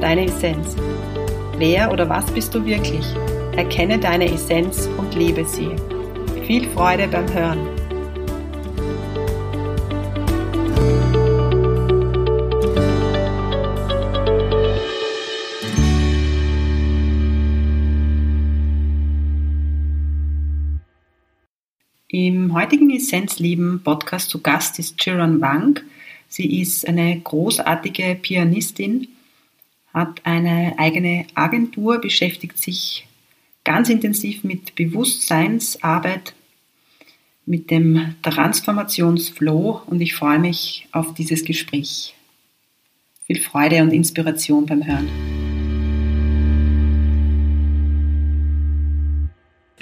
deine Essenz. Wer oder was bist du wirklich? Erkenne deine Essenz und lebe sie. Viel Freude beim Hören. Im heutigen Essenzleben Podcast zu Gast ist Chiron Wang. Sie ist eine großartige Pianistin, hat eine eigene Agentur, beschäftigt sich ganz intensiv mit Bewusstseinsarbeit, mit dem Transformationsflow und ich freue mich auf dieses Gespräch. Viel Freude und Inspiration beim Hören.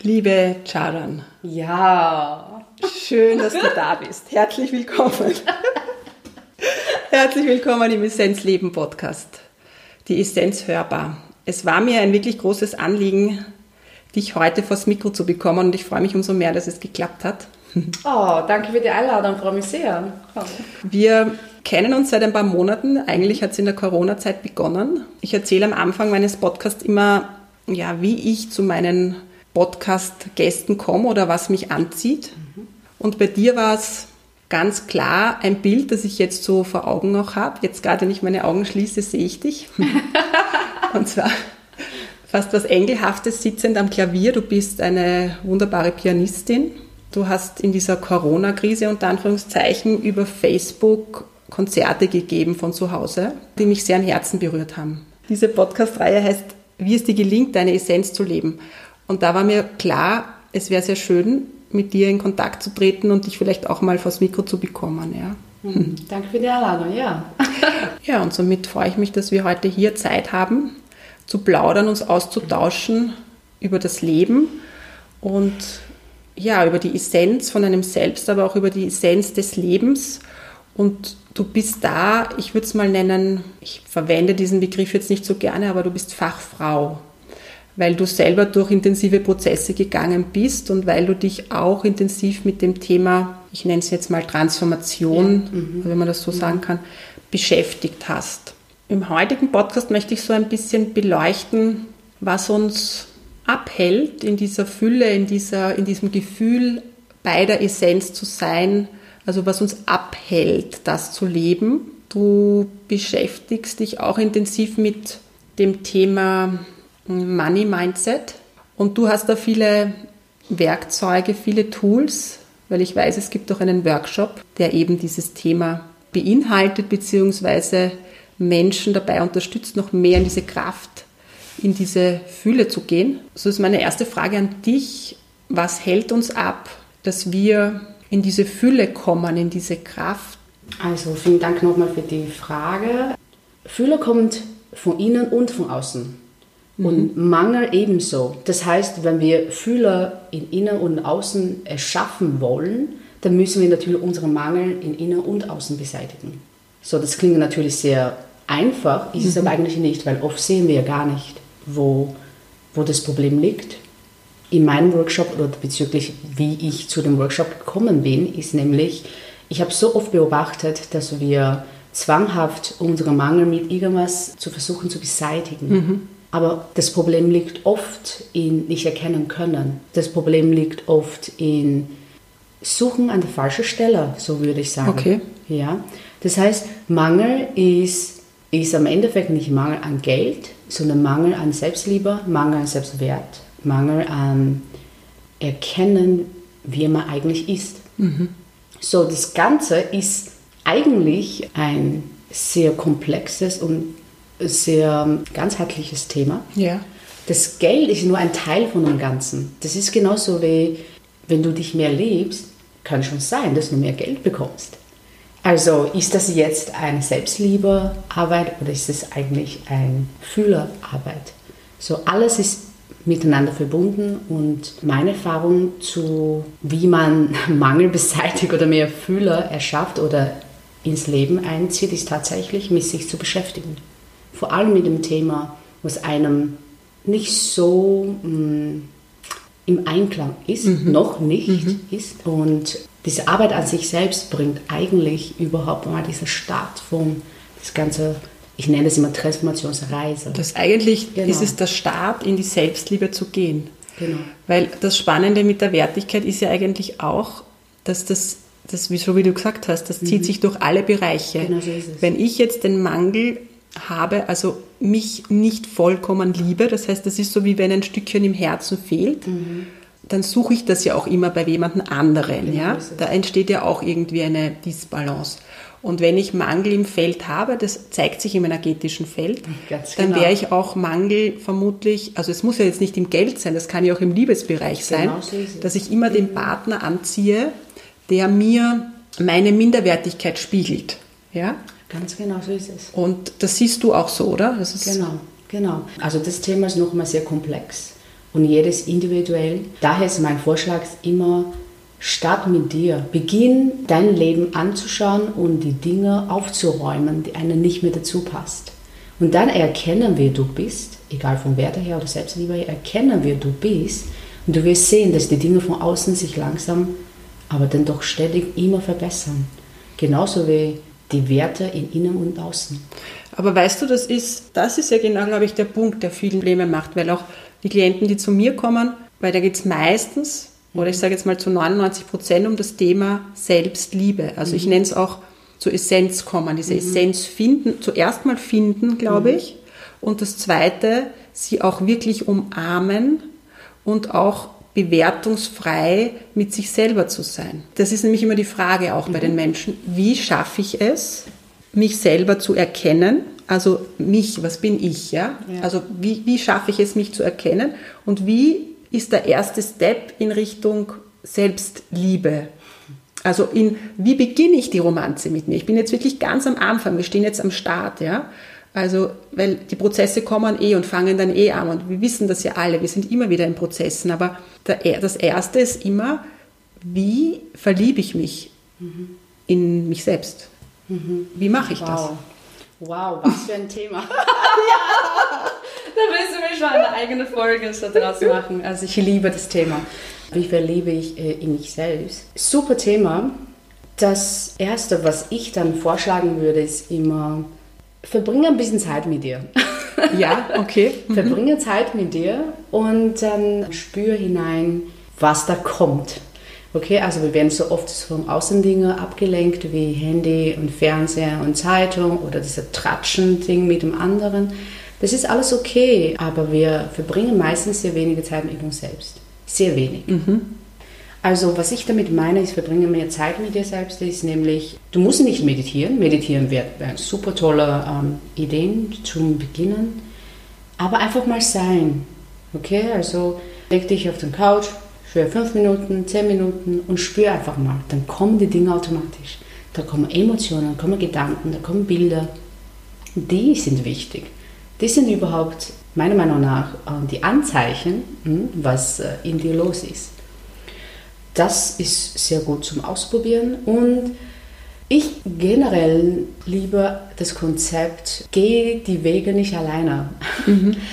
Liebe Charan. Ja. Schön, dass du da bist. Herzlich willkommen. Herzlich willkommen im Essenzleben Podcast die Essenz hörbar. Es war mir ein wirklich großes Anliegen, dich heute vors Mikro zu bekommen und ich freue mich umso mehr, dass es geklappt hat. Oh, danke für die Einladung, freue mich sehr. Wir kennen uns seit ein paar Monaten. Eigentlich hat es in der Corona-Zeit begonnen. Ich erzähle am Anfang meines Podcasts immer, ja, wie ich zu meinen Podcast-Gästen komme oder was mich anzieht. Und bei dir war es ganz klar ein Bild, das ich jetzt so vor Augen noch habe. Jetzt gerade, wenn ich meine Augen schließe, sehe ich dich. Und zwar fast was Engelhaftes sitzend am Klavier. Du bist eine wunderbare Pianistin. Du hast in dieser Corona-Krise unter Anführungszeichen über Facebook Konzerte gegeben von zu Hause, die mich sehr am Herzen berührt haben. Diese Podcast-Reihe heißt Wie es dir gelingt, deine Essenz zu leben. Und da war mir klar, es wäre sehr schön, mit dir in Kontakt zu treten und dich vielleicht auch mal vors Mikro zu bekommen. Ja. Mhm. Danke für die Einladung, ja. ja, und somit freue ich mich, dass wir heute hier Zeit haben, zu plaudern, uns auszutauschen über das Leben und ja, über die Essenz von einem selbst, aber auch über die Essenz des Lebens. Und du bist da, ich würde es mal nennen, ich verwende diesen Begriff jetzt nicht so gerne, aber du bist Fachfrau weil du selber durch intensive Prozesse gegangen bist und weil du dich auch intensiv mit dem Thema, ich nenne es jetzt mal Transformation, ja. mhm. wenn man das so mhm. sagen kann, beschäftigt hast. Im heutigen Podcast möchte ich so ein bisschen beleuchten, was uns abhält, in dieser Fülle, in, dieser, in diesem Gefühl bei der Essenz zu sein, also was uns abhält, das zu leben. Du beschäftigst dich auch intensiv mit dem Thema Money Mindset. Und du hast da viele Werkzeuge, viele Tools, weil ich weiß, es gibt auch einen Workshop, der eben dieses Thema beinhaltet, beziehungsweise Menschen dabei unterstützt, noch mehr in diese Kraft, in diese Fühle zu gehen. So ist meine erste Frage an dich. Was hält uns ab, dass wir in diese Fülle kommen, in diese Kraft? Also vielen Dank nochmal für die Frage. Fülle kommt von innen und von außen. Und mhm. Mangel ebenso. Das heißt, wenn wir Fühler in Innen und Außen erschaffen wollen, dann müssen wir natürlich unseren Mangel in Innen und Außen beseitigen. So, das klingt natürlich sehr einfach, ist mhm. es aber eigentlich nicht, weil oft sehen wir ja gar nicht, wo, wo das Problem liegt. In meinem Workshop oder bezüglich wie ich zu dem Workshop gekommen bin, ist nämlich, ich habe so oft beobachtet, dass wir zwanghaft unseren Mangel mit irgendwas zu versuchen zu beseitigen. Mhm. Aber das Problem liegt oft in nicht erkennen können. Das Problem liegt oft in Suchen an der falschen Stelle, so würde ich sagen. Okay. Ja? Das heißt, Mangel ist, ist am Endeffekt nicht Mangel an Geld, sondern Mangel an Selbstliebe, Mangel an Selbstwert, Mangel an Erkennen, wie man eigentlich ist. Mhm. So, das Ganze ist eigentlich ein sehr komplexes und sehr ganzheitliches Thema. Ja. Das Geld ist nur ein Teil von dem Ganzen. Das ist genauso wie, wenn du dich mehr liebst, kann schon sein, dass du mehr Geld bekommst. Also ist das jetzt eine Selbstliebearbeit oder ist es eigentlich eine Fühlerarbeit? So alles ist miteinander verbunden und meine Erfahrung zu, wie man Mangel beseitigt oder mehr Fühler erschafft oder ins Leben einzieht, ist tatsächlich mit sich zu beschäftigen. Vor allem mit dem Thema, was einem nicht so mh, mm, im Einklang ist, mhm. noch nicht mhm. ist. Und diese Arbeit an sich selbst bringt eigentlich überhaupt mal diesen Start von das ganze ich nenne es immer Transformationsreise. Das eigentlich genau. ist es der Start, in die Selbstliebe zu gehen. Genau. Weil das Spannende mit der Wertigkeit ist ja eigentlich auch, dass das, das so wie du gesagt hast, das mhm. zieht sich durch alle Bereiche. Genau so ist es. Wenn ich jetzt den Mangel habe, also mich nicht vollkommen liebe, das heißt, das ist so wie wenn ein Stückchen im Herzen fehlt, mhm. dann suche ich das ja auch immer bei jemandem anderen. Genau ja? Da entsteht ja auch irgendwie eine Disbalance. Und wenn ich Mangel im Feld habe, das zeigt sich im energetischen Feld, Ganz dann genau. wäre ich auch Mangel vermutlich, also es muss ja jetzt nicht im Geld sein, das kann ja auch im Liebesbereich sein, genau so dass ich immer den Partner anziehe, der mir meine Minderwertigkeit spiegelt. Ja? Ganz genau so ist es. Und das siehst du auch so, oder? genau, genau. Also das Thema ist nochmal sehr komplex und jedes individuell. Daher ist mein Vorschlag immer, Start mit dir. Beginn dein Leben anzuschauen und die Dinge aufzuräumen, die einem nicht mehr dazu passt. Und dann erkennen, wer du bist, egal von Werte her oder Selbstliebe her, erkennen, wer du bist. Und du wirst sehen, dass die Dinge von außen sich langsam, aber dann doch ständig immer verbessern. Genauso wie die Werte in innen und außen. Aber weißt du, das ist, das ist ja genau, glaube ich, der Punkt, der viele Probleme macht, weil auch die Klienten, die zu mir kommen, weil da geht es meistens oder ich sage jetzt mal zu 99 Prozent um das Thema Selbstliebe. Also mhm. ich nenne es auch zur Essenz kommen, diese mhm. Essenz finden, zuerst mal finden, glaube mhm. ich. Und das Zweite, sie auch wirklich umarmen und auch bewertungsfrei mit sich selber zu sein. Das ist nämlich immer die Frage auch bei den mhm. Menschen, wie schaffe ich es, mich selber zu erkennen? Also mich, was bin ich, ja? ja. Also wie, wie schaffe ich es, mich zu erkennen? Und wie ist der erste Step in Richtung Selbstliebe. Also in, wie beginne ich die Romanze mit mir? Ich bin jetzt wirklich ganz am Anfang, wir stehen jetzt am Start, ja. Also, weil die Prozesse kommen eh und fangen dann eh an und wir wissen das ja alle, wir sind immer wieder in Prozessen, aber der, das Erste ist immer, wie verliebe ich mich mhm. in mich selbst? Mhm. Wie mache ich wow. das? Wow, was für ein Thema. ja. Da müssen wir schon eine eigene Folge so draus machen. Also ich liebe das Thema. Wie verliebe ich äh, in mich selbst? Super Thema. Das Erste, was ich dann vorschlagen würde, ist immer, verbringe ein bisschen Zeit mit dir. Ja, okay. Mhm. verbringe Zeit mit dir und dann spür hinein, was da kommt. Okay, also wir werden so oft von Außendinge abgelenkt wie Handy und Fernseher und Zeitung oder diese Tratschen-Ding mit dem anderen. Das ist alles okay, aber wir verbringen meistens sehr wenige Zeit mit uns selbst. Sehr wenig. Mhm. Also was ich damit meine, ist, verbringe mehr Zeit mit dir selbst, ist nämlich, du musst nicht meditieren. Meditieren wäre eine super tolle ähm, Idee zum Beginnen. Aber einfach mal sein. Okay, also leg dich auf den Couch für fünf Minuten, zehn Minuten und spür einfach mal. Dann kommen die Dinge automatisch. Da kommen Emotionen, da kommen Gedanken, da kommen Bilder. Die sind wichtig. Das sind überhaupt meiner Meinung nach äh, die Anzeichen, hm, was äh, in dir los ist. Das ist sehr gut zum Ausprobieren und ich generell liebe das Konzept, geh die Wege nicht alleine. Mhm.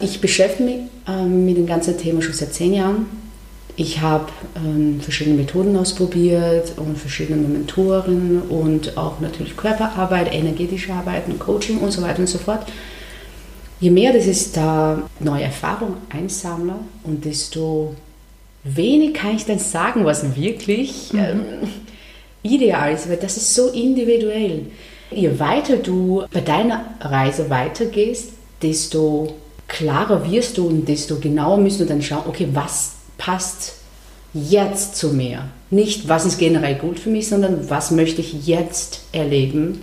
Ich beschäftige mich ähm, mit dem ganzen Thema schon seit zehn Jahren. Ich habe ähm, verschiedene Methoden ausprobiert und verschiedene Mentoren und auch natürlich Körperarbeit, energetische Arbeit, Coaching und so weiter und so fort. Je mehr dass ich da neue Erfahrungen einsammle und desto wenig kann ich dann sagen, was wirklich mhm. ähm, ideal ist, weil das ist so individuell. Je weiter du bei deiner Reise weitergehst, desto klarer wirst du und desto genauer müsst du dann schauen, okay, was passt jetzt zu mir? Nicht, was ist generell gut für mich, sondern was möchte ich jetzt erleben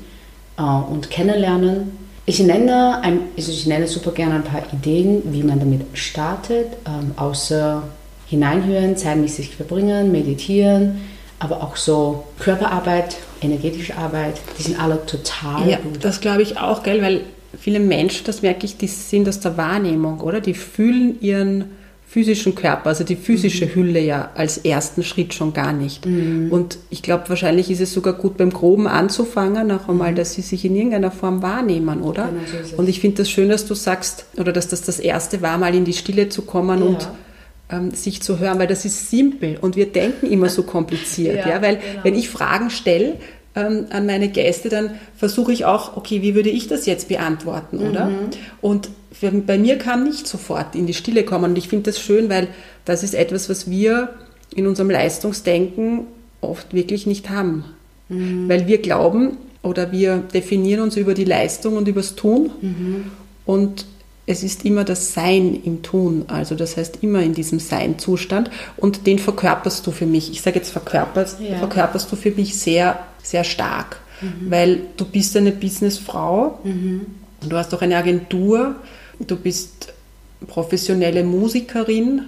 äh, und kennenlernen ich nenne, ein, also ich nenne super gerne ein paar Ideen, wie man damit startet, ähm, außer hineinhören, Zeit mit sich verbringen, meditieren, aber auch so Körperarbeit, energetische Arbeit, die sind alle total Ja, gut. das glaube ich auch, gell, weil viele Menschen, das merke ich, die sind aus der Wahrnehmung, oder? Die fühlen ihren physischen Körper, also die physische Hülle ja als ersten Schritt schon gar nicht. Und ich glaube, wahrscheinlich ist es sogar gut beim Groben anzufangen, noch einmal, dass sie sich in irgendeiner Form wahrnehmen, oder? Genau so. Und ich finde das schön, dass du sagst, oder dass das das Erste war, mal in die Stille zu kommen Ja. und sich zu hören, weil das ist simpel und wir denken immer so kompliziert, ja, Ja, weil genau. wenn ich Fragen stelle ähm, an meine Gäste, dann versuche ich auch, okay, wie würde ich das jetzt beantworten, oder? Und für, bei mir kam nicht sofort in die Stille kommen und ich finde das schön, weil das ist etwas, was wir in unserem Leistungsdenken oft wirklich nicht haben, weil wir glauben oder wir definieren uns über die Leistung und übers Tun und es ist immer das Sein im Tun, also das heißt immer in diesem Sein-Zustand und den verkörperst du für mich. Ich sage jetzt verkörperst, Ja. verkörperst du für mich sehr, sehr stark, weil du bist eine Businessfrau, du hast auch eine Agentur, du bist professionelle Musikerin,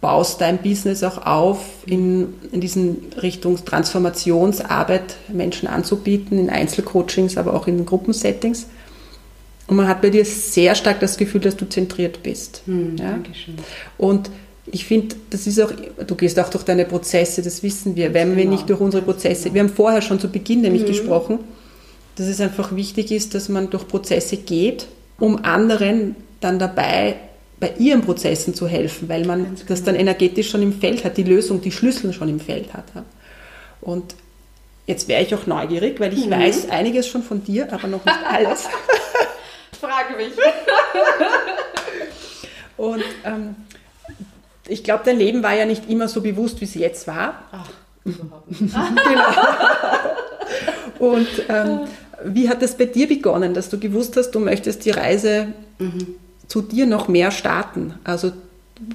baust dein Business auch auf in, in diesen Richtung Transformationsarbeit Menschen anzubieten, in Einzelcoachings, aber auch in Gruppensettings. Und man hat bei dir sehr stark das Gefühl, dass du zentriert bist. ja? Dankeschön. Und ich finde, das ist auch, du gehst auch durch deine Prozesse, das wissen wir. Wenn wir Genau. nicht durch unsere Prozesse, wir haben vorher schon zu Beginn nämlich gesprochen, dass es einfach wichtig ist, dass man durch Prozesse geht, um anderen dann dabei bei ihren Prozessen zu helfen, weil man Ganz das dann energetisch schon im Feld hat, die Lösung, die Schlüssel schon im Feld hat. Und jetzt wäre ich auch neugierig, weil ich weiß einiges schon von dir, aber noch nicht alles. Frage mich. Und ähm, ich glaube, dein Leben war ja nicht immer so bewusst, wie es jetzt war. Ach, überhaupt nicht. Und ähm, wie hat das bei dir begonnen, dass du gewusst hast, du möchtest die Reise zu dir noch mehr starten? Also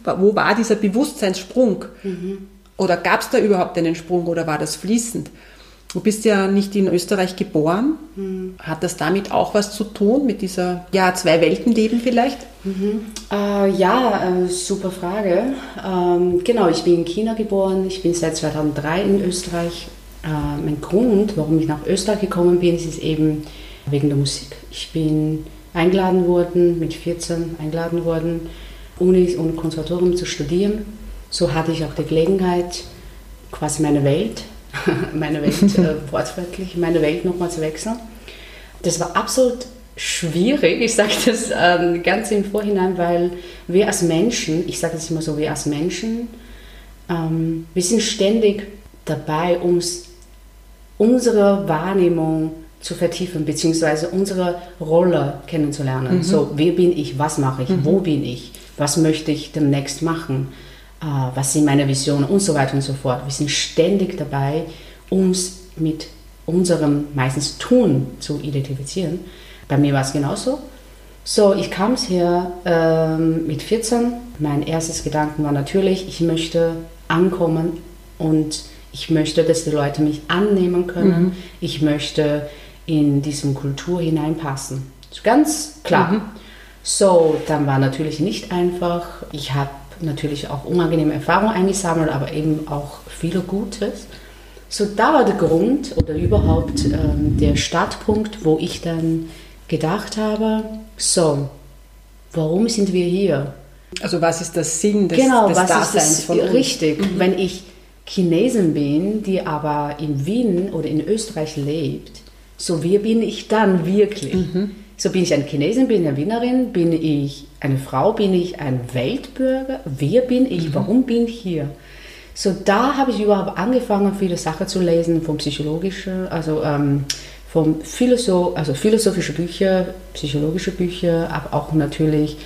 wo war dieser Bewusstseinssprung? Oder gab es da überhaupt einen Sprung oder war das fließend? Du bist ja nicht in Österreich geboren. Hat das damit auch was zu tun, mit dieser ja, Zwei-Welten-Leben vielleicht? Äh, ja, äh, super Frage. Ähm, genau, ich bin in China geboren. Ich bin seit 2003 in Österreich. Äh, mein Grund, warum ich nach Österreich gekommen bin, ist eben wegen der Musik. Ich bin eingeladen worden, mit 14 eingeladen worden, Unis und Konservatorium zu studieren. So hatte ich auch die Gelegenheit, quasi meine Welt, meine Welt äh, wortwörtlich, meine Welt nochmal zu wechseln. Das war absolut schwierig, ich sage das ähm, ganz im Vorhinein, weil wir als Menschen, ich sage das immer so, wir als Menschen, ähm, wir sind ständig dabei, uns unsere Wahrnehmung zu vertiefen, beziehungsweise unsere Rolle kennenzulernen. So, wer bin ich, was mache ich, wo bin ich, was möchte ich demnächst machen, was sind meine Visionen und so weiter und so fort. Wir sind ständig dabei, uns mit unserem meistens Tun zu identifizieren. Bei mir war es genauso. So, ich kam hier ähm, mit 14. Mein erstes Gedanken war natürlich, ich möchte ankommen und ich möchte, dass die Leute mich annehmen können. Ich möchte in diese Kultur hineinpassen. Ganz klar. So, dann war natürlich nicht einfach. Ich habe natürlich auch unangenehme Erfahrungen eingesammelt, aber eben auch viel Gutes. So, da war der Grund oder überhaupt ähm, der Startpunkt, wo ich dann gedacht habe, so, warum sind wir hier? Also was ist der Sinn des, genau, des was Daseins ist das von uns? richtig? Wenn ich Chinesin bin, die aber in Wien oder in Österreich lebt, so wer bin ich dann wirklich? So bin ich eine Chinesin, bin ich eine Wienerin, bin ich eine Frau, bin ich ein Weltbürger? Wer bin ich? Warum bin ich hier? So da habe ich überhaupt angefangen, viele Sachen zu lesen, vom psychologischen, also ähm, vom Philosoph also philosophische Bücher, psychologische Bücher, aber auch natürlich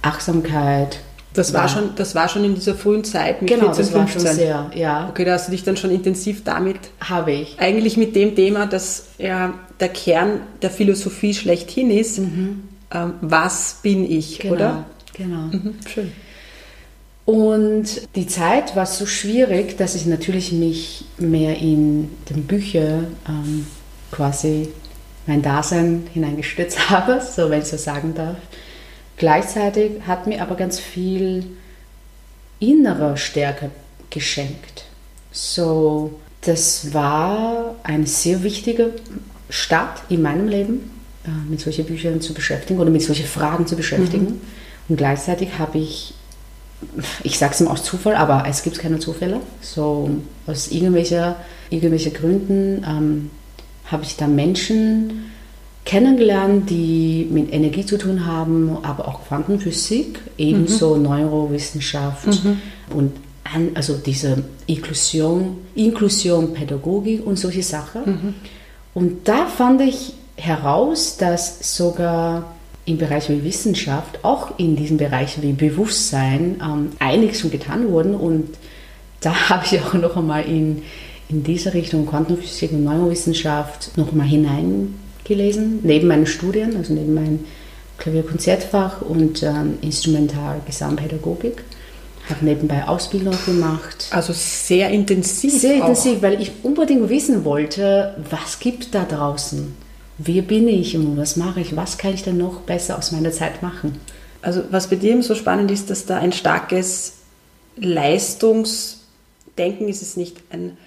Achtsamkeit. Das war, schon, das war schon in dieser frühen Zeit mit Genau, 14, das war 15. schon sehr, ja, Okay, da hast du dich dann schon intensiv damit, habe ich. eigentlich mit dem Thema, das ja der Kern der Philosophie schlechthin ist, ähm, was bin ich, Genau, oder? Genau. Mhm, schön. Und die Zeit war so schwierig, dass ich natürlich mich mehr in den Bücher ähm, quasi mein Dasein hineingestürzt habe, so wenn ich so sagen darf. Gleichzeitig hat mir aber ganz viel innere Stärke geschenkt. So, Das war ein sehr wichtiger Start in meinem Leben, äh, mit solchen Büchern zu beschäftigen oder mit solchen Fragen zu beschäftigen. Mhm. Und gleichzeitig habe ich, ich sage es immer aus Zufall, aber es gibt keine Zufälle. So aus irgendwelchen irgendwelche Gründen ähm, habe ich da Menschen kennengelernt, die mit Energie zu tun haben, aber auch Quantenphysik, ebenso mhm. Neurowissenschaft mhm. und an, also diese Inklusion, Inklusion, Pädagogik und solche Sachen. Mhm. Und da fand ich heraus, dass sogar im Bereich wie Wissenschaft, auch in diesem Bereich wie Bewusstsein, ähm, einiges schon getan wurde. Und da habe ich auch noch einmal in, in diese Richtung Quantenphysik und Neurowissenschaft noch einmal hineingelesen, neben meinen Studien, also neben meinem Klavierkonzertfach und ähm, Instrumental-Gesamtpädagogik. Habe nebenbei Ausbildung gemacht. Also sehr intensiv. Sehr intensiv, auch. weil ich unbedingt wissen wollte, was gibt da draußen? Wer bin ich und was mache ich? Was kann ich denn noch besser aus meiner Zeit machen? Also was bei dir so spannend ist, dass da ein starkes Leistungsdenken ist es nicht ein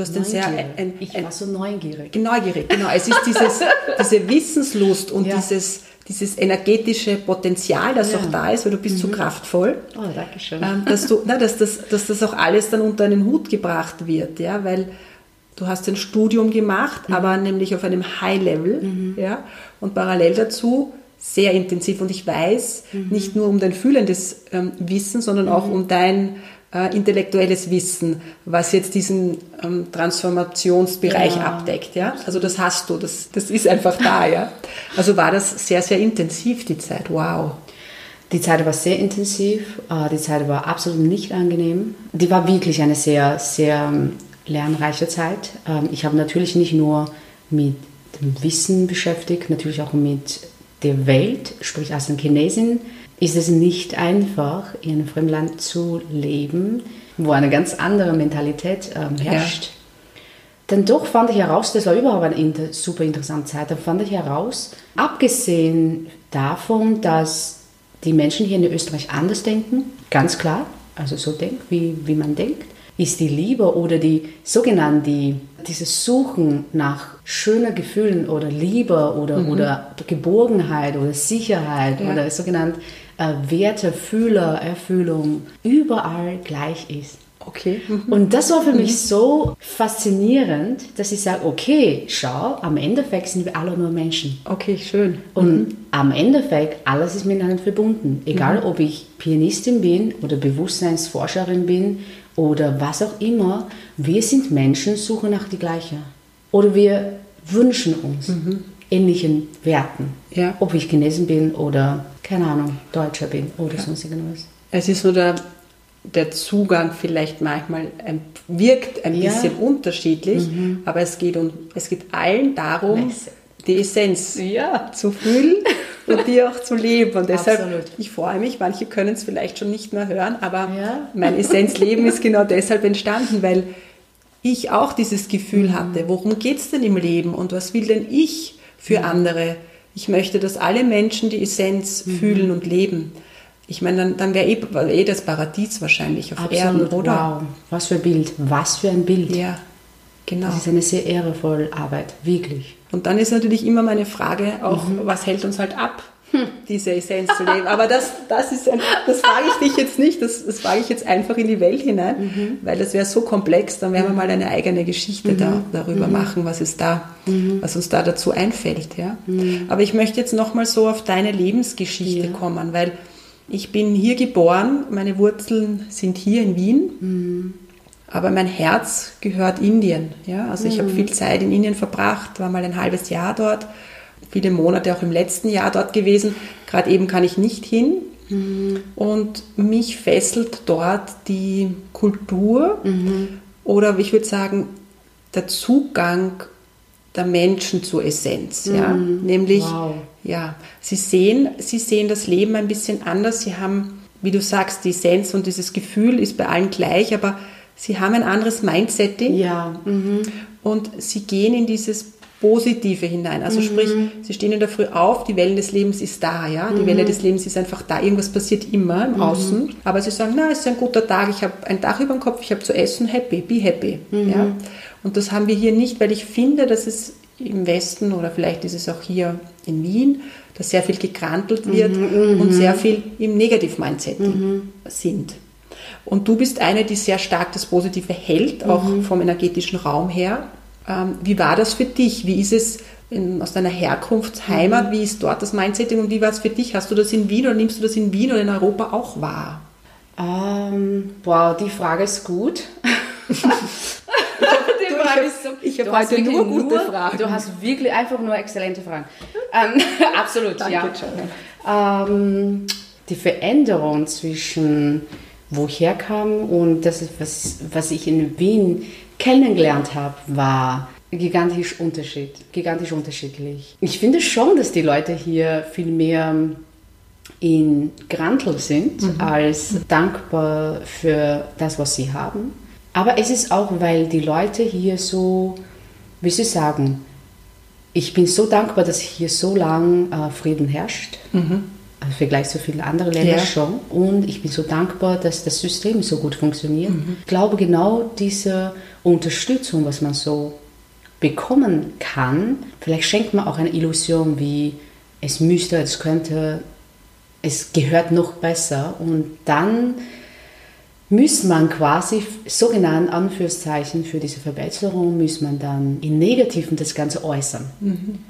Du hast ein sehr ein, ich war so neugierig. Neugierig, genau. Es ist dieses, diese Wissenslust und ja. dieses dieses energetische Potenzial, das ja. auch da ist, weil du bist mhm. so kraftvoll. Oh, danke schön. Ähm, dass, du, na, dass, das, dass das auch alles dann unter einen Hut gebracht wird, ja, weil du hast ein Studium gemacht, mhm. aber nämlich auf einem High-Level, mhm. ja, und parallel dazu sehr intensiv. Und ich weiß, mhm. nicht nur um dein fühlendes ähm, Wissen, sondern auch mhm. um dein äh, intellektuelles Wissen, was jetzt diesen ähm, Transformationsbereich ja. abdeckt. Ja? Also das hast du, das, das ist einfach da. Ja? Also war das sehr, sehr intensiv, die Zeit. Wow. Die Zeit war sehr intensiv, äh, die Zeit war absolut nicht angenehm. Die war wirklich eine sehr, sehr ähm, lernreiche Zeit. Ähm, ich habe natürlich nicht nur mit dem Wissen beschäftigt, natürlich auch mit der Welt, sprich als eine Chinesin ist es nicht einfach, in einem Fremdland zu leben, wo eine ganz andere Mentalität ähm, herrscht. Ja. Denn doch fand ich heraus, das war überhaupt eine inter super interessante Zeit, dann fand ich heraus, abgesehen davon, dass die Menschen hier in Österreich anders denken, ganz klar, also so denken, wie, wie man denkt, ist die Liebe oder die sogenannte, die, dieses Suchen nach schöner Gefühlen oder Liebe oder, mhm. oder Geborgenheit oder Sicherheit ja. oder sogenannt äh, Werte, Fühler, Erfüllung überall gleich ist. Okay. Mhm. Und das war für mich mhm. so faszinierend, dass ich sage, okay, schau, am Endeffekt sind wir alle nur Menschen. Okay, schön. Und mhm. am Endeffekt, alles ist miteinander verbunden. Egal, mhm. ob ich Pianistin bin oder Bewusstseinsforscherin bin oder was auch immer, wir sind Menschen, suchen nach die gleiche. Oder wir wünschen uns ähnlichen Werten. Ja. Ob ich Chinesen bin oder keine Ahnung, Deutscher bin oder ja. sonst irgendwas. Es ist nur der, der Zugang vielleicht manchmal ein, wirkt ein ja. bisschen unterschiedlich, mhm. aber es geht, um, es geht allen darum, nice. die Essenz ja. zu fühlen und die auch zu leben. Und deshalb, Absolut. ich freue mich, manche können es vielleicht schon nicht mehr hören, aber mein Essenzleben ist genau deshalb entstanden, weil ich auch dieses Gefühl mhm. hatte, worum geht es denn im Leben und was will denn ich für mhm. andere? Ich möchte, dass alle Menschen die Essenz mhm. fühlen und leben. Ich meine, dann, dann wäre eh, eh, das Paradies wahrscheinlich auf Absolut. Erden, oder? Wow, was für ein Bild. Was für ein Bild. Ja, genau. Das ist eine sehr ehrevolle Arbeit, wirklich. Und dann ist natürlich immer meine Frage auch, mhm. was hält uns halt ab? Hm. diese Essenz zu leben. Aber das, das, ist ein, das frage ich dich jetzt nicht, das, das frage ich jetzt einfach in die Welt hinein, mhm. weil das wäre so komplex, dann werden wir mal eine eigene Geschichte mhm. da, darüber mhm. machen, was ist da, mhm. was uns da dazu einfällt. Ja? Mhm. Aber ich möchte jetzt nochmal so auf deine Lebensgeschichte ja. kommen, weil ich bin hier geboren, meine Wurzeln sind hier in Wien. Mhm. Aber mein Herz gehört Indien. Ja? Also ich habe viel Zeit in Indien verbracht, war mal ein halbes Jahr dort viele Monate auch im letzten Jahr dort gewesen. Gerade eben kann ich nicht hin. Mhm. Und mich fesselt dort die Kultur mhm. oder ich würde sagen, der Zugang der Menschen zur Essenz. Mhm. Ja? Nämlich, wow. ja, sie sehen, sie sehen das Leben ein bisschen anders. Sie haben, wie du sagst, die Essenz und dieses Gefühl ist bei allen gleich, aber sie haben ein anderes Mindsetting. Ja. Mhm. Und sie gehen in dieses Positive hinein. Also sprich, sie stehen in der Früh auf, die Welle des Lebens ist da, ja. Die Welle des Lebens ist einfach da. Irgendwas passiert immer im Außen. Aber sie sagen, na, es ist ein guter Tag, ich habe ein Dach über dem Kopf, ich habe zu essen, happy, be happy. Ja. Und das haben wir hier nicht, weil ich finde, dass es im Westen oder vielleicht ist es auch hier in Wien, dass sehr viel gekrantelt wird und sehr viel im Negativ-Mindset sind. Und du bist eine, die sehr stark das Positive hält, auch vom energetischen Raum her. Ähm, wie war das für dich? Wie ist es in, aus deiner Herkunftsheimat? Wie ist dort das Mindset und wie war es für dich? Hast du das in Wien oder nimmst du das in Wien oder in Europa auch wahr? Ähm, wow, die Frage ist gut. ich habe heute nur gute nur, Fragen. Du hast wirklich einfach nur exzellente Fragen. Ähm, absolut, Danke, ja. Ähm, die Veränderung zwischen wo ich herkam und das, was, was ich in Wien kennengelernt habe, war gigantisch Unterschied, gigantisch unterschiedlich. Ich finde schon, dass die Leute hier viel mehr in Grantel sind, als dankbar für das, was sie haben. Aber es ist auch, weil die Leute hier so, wie sie sagen, ich bin so dankbar, dass hier so lang äh, Frieden herrscht. Also im Vergleich zu vielen anderen Ländern Ja. schon. Und ich bin so dankbar, dass das System so gut funktioniert. Ich glaube, genau diese Unterstützung, was man so bekommen kann, vielleicht schenkt man auch eine Illusion wie, es müsste, es könnte, es gehört noch besser. Und dann muss man quasi, sogenannten Anführungszeichen für diese Verbesserung, muss man dann in Negativen das Ganze äußern.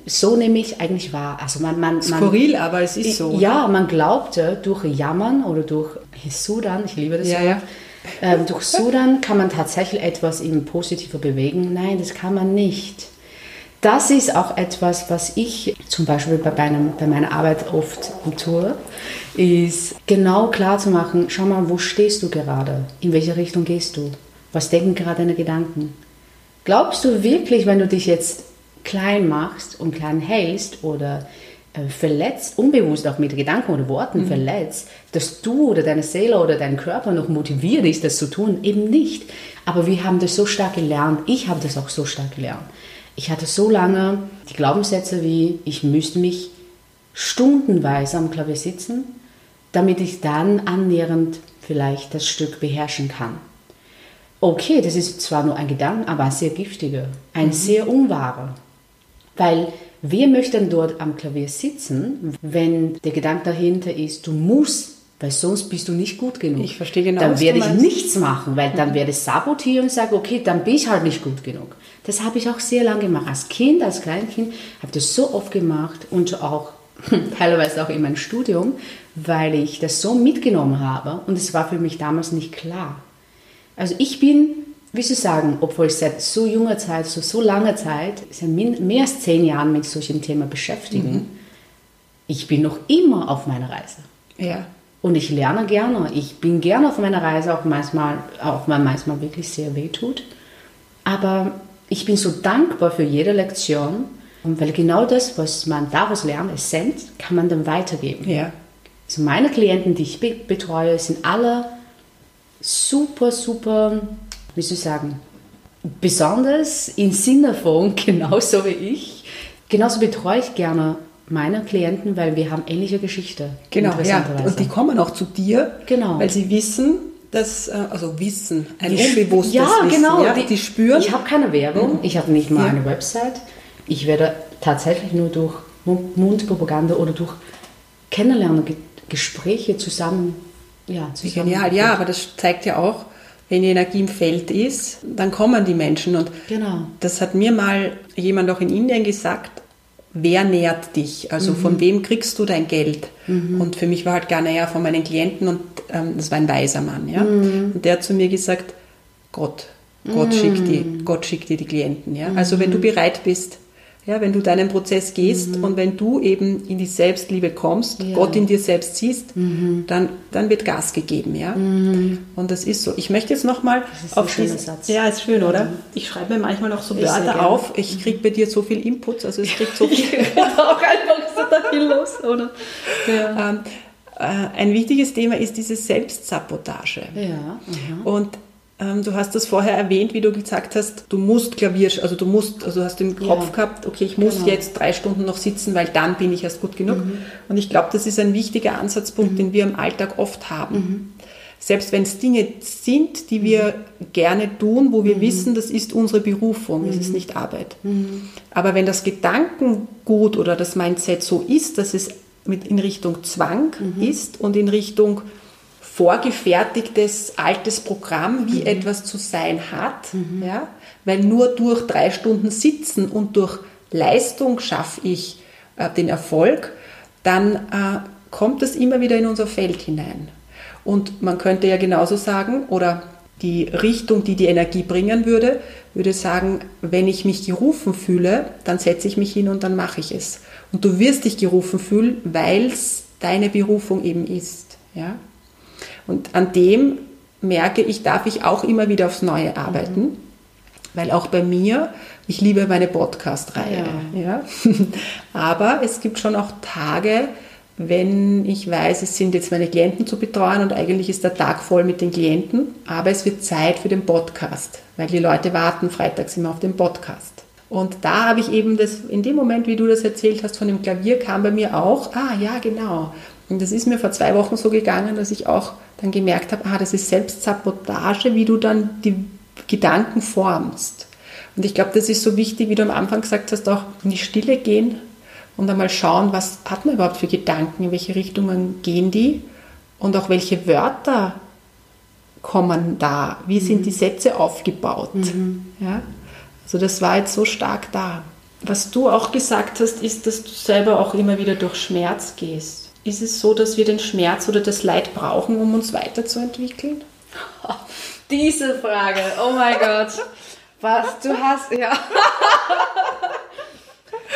So nehme ich eigentlich wahr. Also man, man, man, Skurril, aber es ist so. ja, man glaubte, durch Jammern oder durch Sudan, ich liebe das Ja, Wort, ja. ähm, durch Sudan kann man tatsächlich etwas im Positiver bewegen. Nein, das kann man nicht. Das ist auch etwas, was ich zum Beispiel bei, meinem, bei meiner Arbeit oft tue, ist genau klar zu machen, schau mal, wo stehst du gerade? In welche Richtung gehst du? Was denken gerade deine Gedanken? Glaubst du wirklich, wenn du dich jetzt klein machst und klein hältst oder äh, verletzt, unbewusst auch mit Gedanken oder Worten verletzt, dass du oder deine Seele oder dein Körper noch motiviert ist, das zu tun? Eben nicht. Aber wir haben das so stark gelernt. Ich habe das auch so stark gelernt. Ich hatte so lange die Glaubenssätze wie, ich müsste mich stundenweise am Klavier sitzen, damit ich dann annähernd vielleicht das Stück beherrschen kann. Okay, das ist zwar nur ein Gedanke, aber ein sehr giftiger, ein sehr unwahrer. Weil wer möchte denn dort am Klavier sitzen, wenn der Gedanke dahinter ist, du musst, weil sonst bist du nicht gut genug. Ich verstehe genau, Dann werde ich nichts machen, weil dann werde ich sabotieren und sage, okay, dann bin ich halt nicht gut genug. Das habe ich auch sehr lange gemacht. Als Kind, als Kleinkind, habe ich das so oft gemacht und auch teilweise auch in meinem Studium, weil ich das so mitgenommen habe und es war für mich damals nicht klar. Also ich bin, wie Sie sagen, obwohl ich seit so junger Zeit, so, so langer Zeit, seit mehr als zehn Jahren mit solchen Themen beschäftigen, ich bin noch immer auf meiner Reise. Ja. Und ich lerne gerne. Ich bin gerne auf meiner Reise, auch manchmal, auch wenn manchmal wirklich sehr weh tut. Aber ich bin so dankbar für jede Lektion, weil genau das, was man daraus lernt, Essenz, kann man dann weitergeben. Ja. Also meine Klienten, die ich be betreue, sind alle super, super, wie soll ich sagen, besonders im Sinne von genauso wie ich. Genauso betreue ich gerne meine Klienten, weil wir haben ähnliche Geschichte. Genau, ja. Und die kommen auch zu dir, Genau. weil sie wissen, dass, äh, also Wissen, ein Die unbewusstes ja, Wissen. genau. Ja, die, spüren. Ich habe keine Werbung, ich habe nicht mal Ja. eine Website. Ich werde tatsächlich nur durch Mund- Mundpropaganda oder durch Kennenlernen, Ge- Gespräche zusammen. Ja, zusammen genial, ja, aber das zeigt ja auch, wenn die Energie im Feld ist, dann kommen die Menschen. Und Genau. das hat mir mal jemand auch in Indien gesagt, wer nährt dich? Also von wem kriegst du dein Geld? Und für mich war halt gar naja von meinen Klienten und ähm, das war ein weiser Mann, ja. Und der hat zu mir gesagt, Gott, Gott schickt dir, Gott schickt dir die Klienten, ja. Also wenn du bereit bist, ja, wenn du deinen Prozess gehst und wenn du eben in die Selbstliebe kommst, Ja. Gott in dir selbst siehst, dann, dann wird Gas gegeben, ja. Und das ist so. Ich möchte jetzt nochmal auf diesen- Satz. Ja, ist schön, oder? Ich schreibe mir manchmal noch so Wörter auf. Ich kriege bei dir so viel Input, also es kriegt so viel. auch einfach so viel los, oder? Ja. ähm, äh, ein wichtiges Thema ist diese Selbstsabotage. Ja. Und du hast das vorher erwähnt, wie du gesagt hast, du musst Klavier, also du musst, also du hast im Kopf ja. gehabt, okay, ich muss genau. jetzt drei Stunden noch sitzen, weil dann bin ich erst gut genug. Mhm. Und ich glaube, das ist ein wichtiger Ansatzpunkt, mhm. den wir im Alltag oft haben. Mhm. Selbst wenn es Dinge sind, die wir gerne tun, wo wir mhm. wissen, das ist unsere Berufung, es ist mhm. nicht Arbeit. Mhm. Aber wenn das Gedankengut oder das Mindset so ist, dass es mit in Richtung Zwang ist und in Richtung vorgefertigtes altes Programm, wie mhm. etwas zu sein hat, mhm. ja, weil nur durch drei Stunden Sitzen und durch Leistung schaffe ich äh, den Erfolg, dann äh, kommt das immer wieder in unser Feld hinein. Und man könnte ja genauso sagen, oder die Richtung, die die Energie bringen würde, würde sagen, wenn ich mich gerufen fühle, dann setze ich mich hin und dann mache ich es. Und du wirst dich gerufen fühlen, weil es deine Berufung eben ist. Ja? Und an dem merke ich, darf ich auch immer wieder aufs Neue arbeiten. Mhm. Weil auch bei mir, ich liebe meine Podcast-Reihe. Ja. ja. Aber es gibt schon auch Tage, wenn ich weiß, es sind jetzt meine Klienten zu betreuen und eigentlich ist der Tag voll mit den Klienten, aber es wird Zeit für den Podcast, weil die Leute warten freitags immer auf den Podcast. Und da habe ich eben das, in dem Moment, wie du das erzählt hast von dem Klavier, kam bei mir auch, ah ja, genau. Und das ist mir vor zwei Wochen so gegangen, dass ich auch dann gemerkt habe, ah, das ist Selbstsabotage, wie du dann die Gedanken formst. Und ich glaube, das ist so wichtig, wie du am Anfang gesagt hast, auch in die Stille gehen und einmal schauen, was hat man überhaupt für Gedanken, in welche Richtungen gehen die und auch welche Wörter kommen da, wie sind mhm. die Sätze aufgebaut. Mhm. Ja? Also das war jetzt so stark da. Was du auch gesagt hast, ist, dass du selber auch immer wieder durch Schmerz gehst. Ist es so, dass wir den Schmerz oder das Leid brauchen, um uns weiterzuentwickeln? Diese Frage, oh mein Gott. Was, du hast, ja.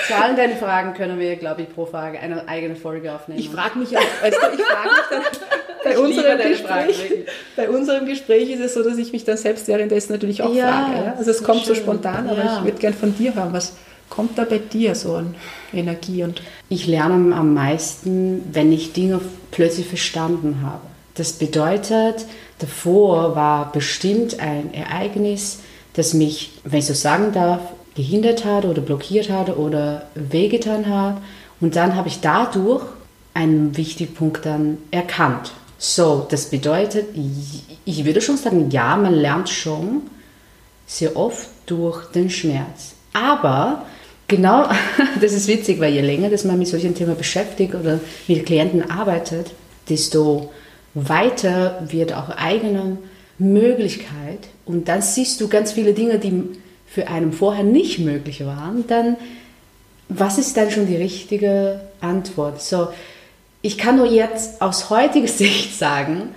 Zu allen deinen Fragen können wir, glaube ich, pro Frage eine eigene Folge aufnehmen. Ich frage mich auch, weißt du, ich frage mich dann, bei unserem, Gespräch, bei unserem Gespräch ist es so, dass ich mich dann selbst währenddessen natürlich auch ja, frage. Also es kommt schön. so spontan, aber ja. ich würde gerne von dir hören, was, kommt da bei dir so an Energie? Und ich lerne am meisten, wenn ich Dinge plötzlich verstanden habe. Das bedeutet, davor war bestimmt ein Ereignis, das mich, wenn ich so sagen darf, gehindert hat oder blockiert hat oder wehgetan hat. Und dann habe ich dadurch einen wichtigen Punkt dann erkannt. So, das bedeutet, ich würde schon sagen, ja, man lernt schon sehr oft durch den Schmerz. Aber Genau, das ist witzig, weil je länger dass man mit solchen Themen beschäftigt oder mit Klienten arbeitet, desto weiter wird auch eigene Möglichkeit und dann siehst du ganz viele Dinge, die für einen vorher nicht möglich waren, dann was ist dann schon die richtige Antwort? So, ich kann nur jetzt aus heutiger Sicht sagen,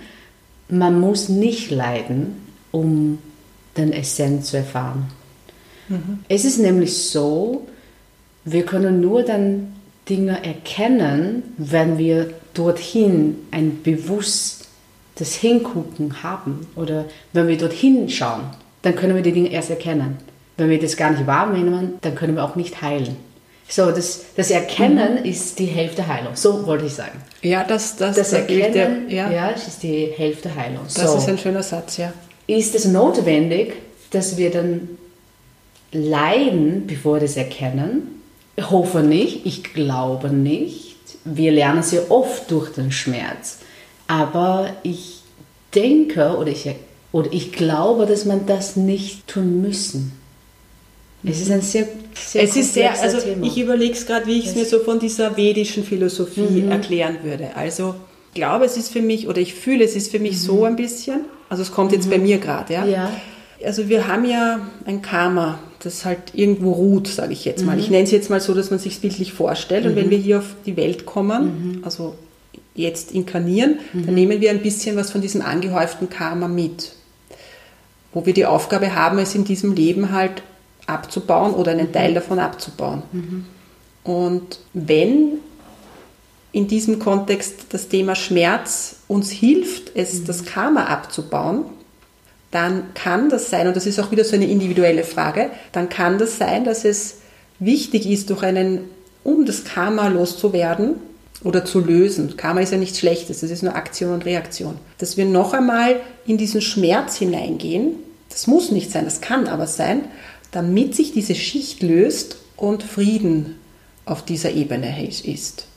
man muss nicht leiden, um den Essenz zu erfahren. Mhm. Es ist nämlich so, wir können nur dann Dinge erkennen, wenn wir dorthin ein bewusstes Hingucken haben oder wenn wir dorthin schauen, dann können wir die Dinge erst erkennen. Wenn wir das gar nicht wahrnehmen, dann können wir auch nicht heilen. So, das, das Erkennen mhm. ist die Hälfte Heilung. So wollte ich sagen. Ja, das, das, das Erkennen der, ja. ja. ist die Hälfte Heilung. Das so. ist ein schöner Satz, ja. Ist es notwendig, dass wir dann leiden, bevor wir das erkennen? Ich hoffe nicht, ich glaube nicht. Wir lernen sehr oft durch den Schmerz. Aber ich denke oder ich, oder ich glaube, dass man das nicht tun müssen. Es ist ein sehr, sehr es ist sehr, also Thema. Ich überlege es gerade, wie ich es mir so von dieser vedischen Philosophie mhm. erklären würde. Also ich glaube, es ist für mich, oder ich fühle, es ist für mich mhm. so ein bisschen, also es kommt jetzt mhm. bei mir gerade, ja? ja. Also wir haben ja ein Karma, das halt irgendwo ruht, sage ich jetzt mal. Mhm. Ich nenne es jetzt mal so, dass man sich bildlich vorstellt. Mhm. Und wenn mhm. wir hier auf die Welt kommen, mhm. also jetzt inkarnieren, dann mhm. nehmen wir ein bisschen was von diesem angehäuften Karma mit. Wo wir die Aufgabe haben, es in diesem Leben halt abzubauen oder einen Teil davon abzubauen. Und wenn in diesem Kontext das Thema Schmerz uns hilft, es das Karma abzubauen, dann kann das sein, und das ist auch wieder so eine individuelle Frage, dann kann das sein, dass es wichtig ist, durch einen, um das Karma loszuwerden, oder zu lösen. Karma ist ja nichts Schlechtes, das ist nur Aktion und Reaktion. Dass wir noch einmal in diesen Schmerz hineingehen, das muss nicht sein, das kann aber sein, damit sich diese Schicht löst und Frieden auf dieser Ebene ist.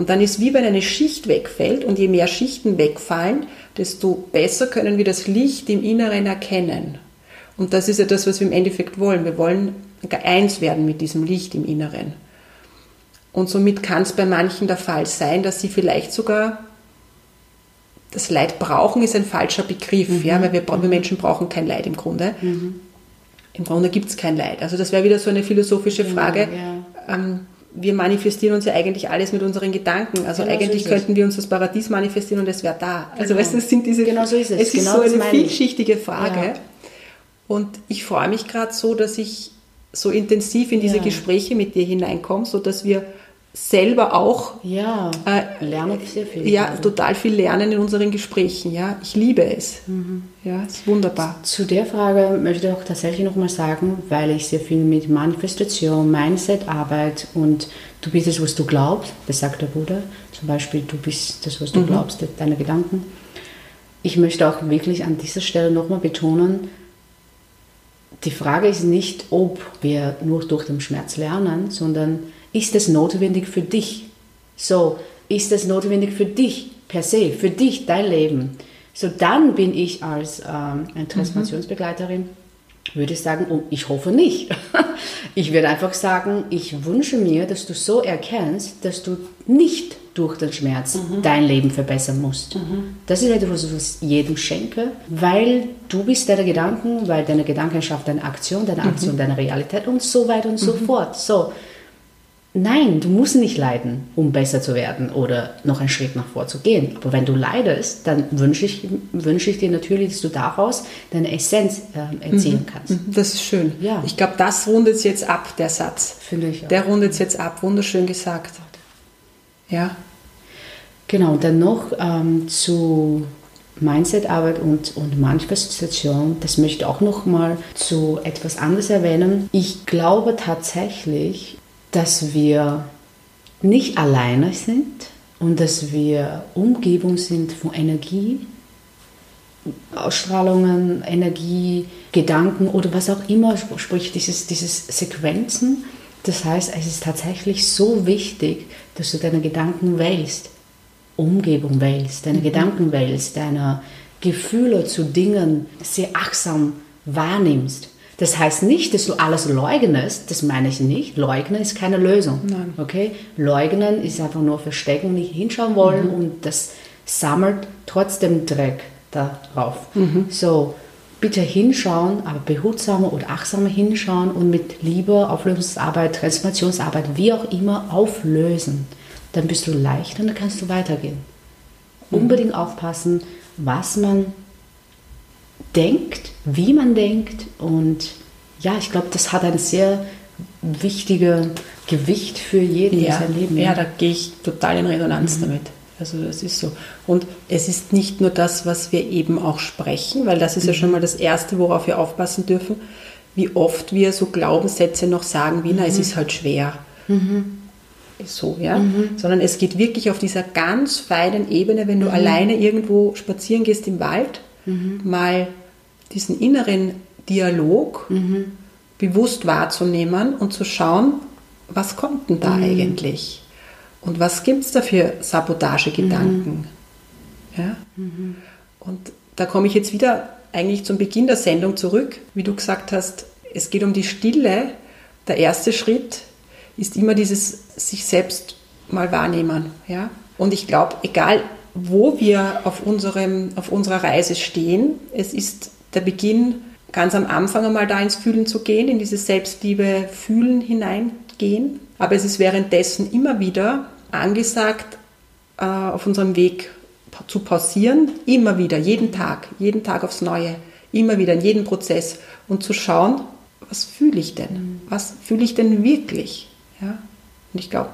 Und dann ist wie wenn eine Schicht wegfällt und je mehr Schichten wegfallen, desto besser können wir das Licht im Inneren erkennen. Und das ist ja das, was wir im Endeffekt wollen. Wir wollen eins werden mit diesem Licht im Inneren. Und somit kann es bei manchen der Fall sein, dass sie vielleicht sogar das Leid brauchen, ist ein falscher Begriff, mhm. ja, weil wir, wir, Menschen brauchen kein Leid im Grunde. Mhm. Im Grunde gibt es kein Leid. Also das wäre wieder so eine philosophische genau, Frage. Ja. Ähm, wir manifestieren uns ja eigentlich alles mit unseren Gedanken. Also genau eigentlich so könnten wir uns das Paradies manifestieren und es wäre da. Also genau. weißt du, es sind diese. Genau so ist es. Es genau ist so eine vielschichtige Frage. Ja. Und ich freue mich gerade so, dass ich so intensiv in diese ja. Gespräche mit dir hineinkomme, so dass wir selber auch ja, äh, lernen sehr viel. Ja, also. total viel lernen in unseren Gesprächen. Ja, ich liebe es. Mhm. Ja, ist wunderbar. Zu der Frage möchte ich auch tatsächlich noch mal sagen, weil ich sehr viel mit Manifestation, Mindset-Arbeit und du bist das, was du glaubst, das sagt der Buddha. Zum Beispiel, du bist das, was du mhm. glaubst, deine Gedanken. Ich möchte auch wirklich an dieser Stelle noch mal betonen, die Frage ist nicht, ob wir nur durch den Schmerz lernen, sondern ist es notwendig für dich? So, ist es notwendig für dich per se, für dich, dein Leben? So, dann bin ich als ähm, eine Transformationsbegleiterin, würde ich sagen, oh, ich hoffe nicht. ich würde einfach sagen, ich wünsche mir, dass du so erkennst, dass du nicht durch den Schmerz mhm. dein Leben verbessern musst. Mhm. Das ist etwas, was ich jedem schenke, weil du bist deine Gedanken, weil deine Gedanken schafft deine Aktion, deine Aktion, mhm. deine Realität und so weiter und so mhm. fort. So, Nein, du musst nicht leiden, um besser zu werden oder noch einen Schritt nach vor zu gehen. Aber wenn du leidest, dann wünsche ich, wünsche ich dir natürlich, dass du daraus deine Essenz äh, erzielen mhm. kannst. Das ist schön. Ja. Ich glaube, das rundet es jetzt ab, der Satz. Finde ich auch. Der rundet es jetzt ab. Wunderschön gesagt. Ja. Genau, dann noch ähm, zu Mindsetarbeit und, und Manifestation, das möchte ich auch noch mal zu etwas anderes erwähnen. Ich glaube tatsächlich, dass wir nicht alleine sind und dass wir Umgebung sind von Energie, Ausstrahlungen, Energie, Gedanken oder was auch immer, sprich dieses, dieses Sequenzen. Das heißt, es ist tatsächlich so wichtig, dass du deine Gedanken wählst, Umgebung wählst, deine mhm. Gedanken wählst, deine Gefühle zu Dingen sehr achtsam wahrnimmst. Das heißt nicht, dass du alles leugnest, das meine ich nicht. Leugnen ist keine Lösung. Nein. Okay? Leugnen ist einfach nur verstecken, nicht hinschauen wollen mhm. und das sammelt trotzdem Dreck darauf. Mhm. So, bitte hinschauen, aber behutsamer oder achtsamer hinschauen und mit Liebe, Auflösungsarbeit, Transformationsarbeit, wie auch immer, auflösen. Dann bist du leichter und dann kannst du weitergehen. Mhm. Unbedingt aufpassen, was man denkt, wie man denkt. Und ja, ich glaube, das hat ein sehr wichtiges Gewicht für jeden ja, in seinem Leben. Ja, da gehe ich total in Resonanz mhm. damit. Also das ist so. Und es ist nicht nur das, was wir eben auch sprechen, weil das ist mhm. ja schon mal das Erste, worauf wir aufpassen dürfen, wie oft wir so Glaubenssätze noch sagen, wie, mhm. na, es mhm. ist halt schwer. Mhm. So, ja. Mhm. Sondern es geht wirklich auf dieser ganz feinen Ebene, wenn du alleine irgendwo spazieren gehst im Wald, mal diesen inneren Dialog mhm. bewusst wahrzunehmen und zu schauen, was kommt denn da mhm. eigentlich? Und was gibt es da für Sabotagegedanken? Mhm. Ja? Mhm. Und da komme ich jetzt wieder eigentlich zum Beginn der Sendung zurück, wie du gesagt hast, es geht um die Stille. Der erste Schritt ist immer dieses sich selbst mal wahrnehmen. Ja? Und ich glaube, egal wo wir auf, unserem, auf unserer Reise stehen, es ist der Beginn, ganz am Anfang einmal da ins Fühlen zu gehen, in dieses Selbstliebe Fühlen hineingehen. Aber es ist währenddessen immer wieder angesagt, äh, auf unserem Weg zu pausieren, immer wieder, jeden Tag, jeden Tag aufs Neue, immer wieder in jedem Prozess und zu schauen, was fühle ich denn? Was fühle ich denn wirklich? Ja? Und ich glaube,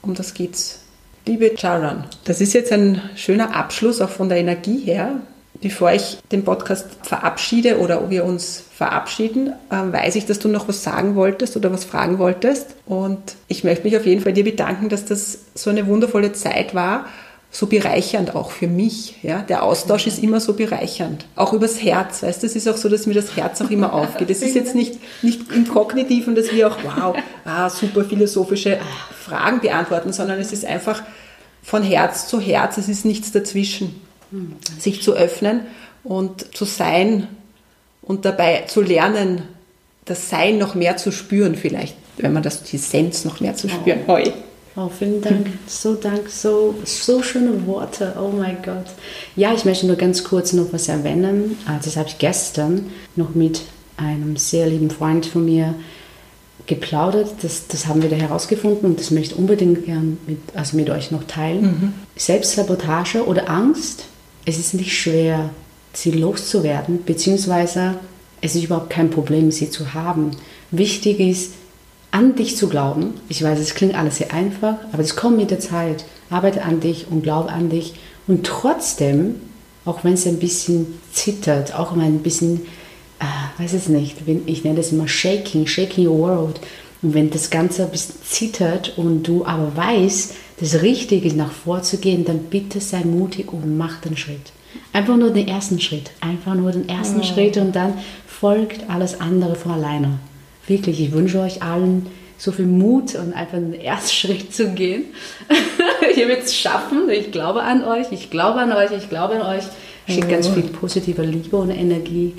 um das geht's. Liebe Charan, das ist jetzt ein schöner Abschluss auch von der Energie her bevor ich den Podcast verabschiede oder wir uns verabschieden, ähm, weiß ich, dass du noch was sagen wolltest oder was fragen wolltest. Und ich möchte mich auf jeden Fall dir bedanken, dass das so eine wundervolle Zeit war so bereichernd auch für mich. Ja? Der Austausch ist immer so bereichernd. Auch übers Herz. Weißt es ist auch so, dass mir das Herz auch immer aufgeht. Es ist jetzt nicht, nicht im Kognitiven, dass wir auch, wow, ah, super philosophische Fragen beantworten, sondern es ist einfach von Herz zu Herz. Es ist nichts dazwischen. Sich zu öffnen und zu sein und dabei zu lernen, das Sein noch mehr zu spüren, vielleicht, wenn man das, die Essenz noch mehr zu spüren. Oh. Oh, vielen Dank. So Dank. So, so schöne Worte. Oh mein Gott. Ja, ich möchte nur ganz kurz noch was erwähnen. Ah, das habe ich gestern noch mit einem sehr lieben Freund von mir geplaudert. Das, das haben wir da herausgefunden und das möchte ich unbedingt gern mit, also mit euch noch teilen. Mhm. Selbstsabotage oder Angst, es ist nicht schwer, sie loszuwerden, beziehungsweise es ist überhaupt kein Problem, sie zu haben. Wichtig ist, an dich zu glauben. Ich weiß, es klingt alles sehr einfach, aber es kommt mit der Zeit. Arbeite an dich und glaube an dich. Und trotzdem, auch wenn es ein bisschen zittert, auch wenn ein bisschen, äh, weiß es nicht, ich nenne das immer shaking, shaking your world. Und wenn das Ganze ein bisschen zittert und du aber weißt, das Richtige ist nach vorzugehen, dann bitte sei mutig und mach den Schritt. Einfach nur den ersten Schritt. Einfach nur den ersten oh. Schritt und dann folgt alles andere von alleine wirklich, ich wünsche euch allen so viel Mut und einfach einen Erstschritt zu gehen. Ihr werdet es schaffen. Ich glaube an euch, ich glaube an euch, ich glaube an euch. Schickt ganz viel positive Liebe und Energie.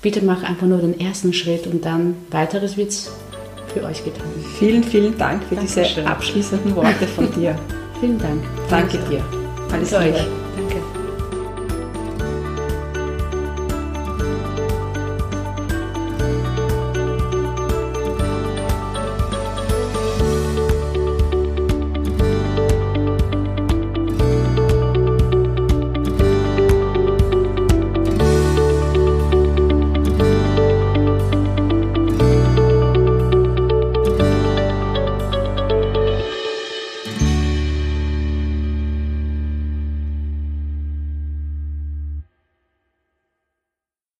Bitte mach einfach nur den ersten Schritt und dann weiteres wird es für euch getan. Vielen, vielen Dank für Dankeschön. diese abschließenden Worte von dir. vielen Dank. Danke dir. Alles Liebe. euch.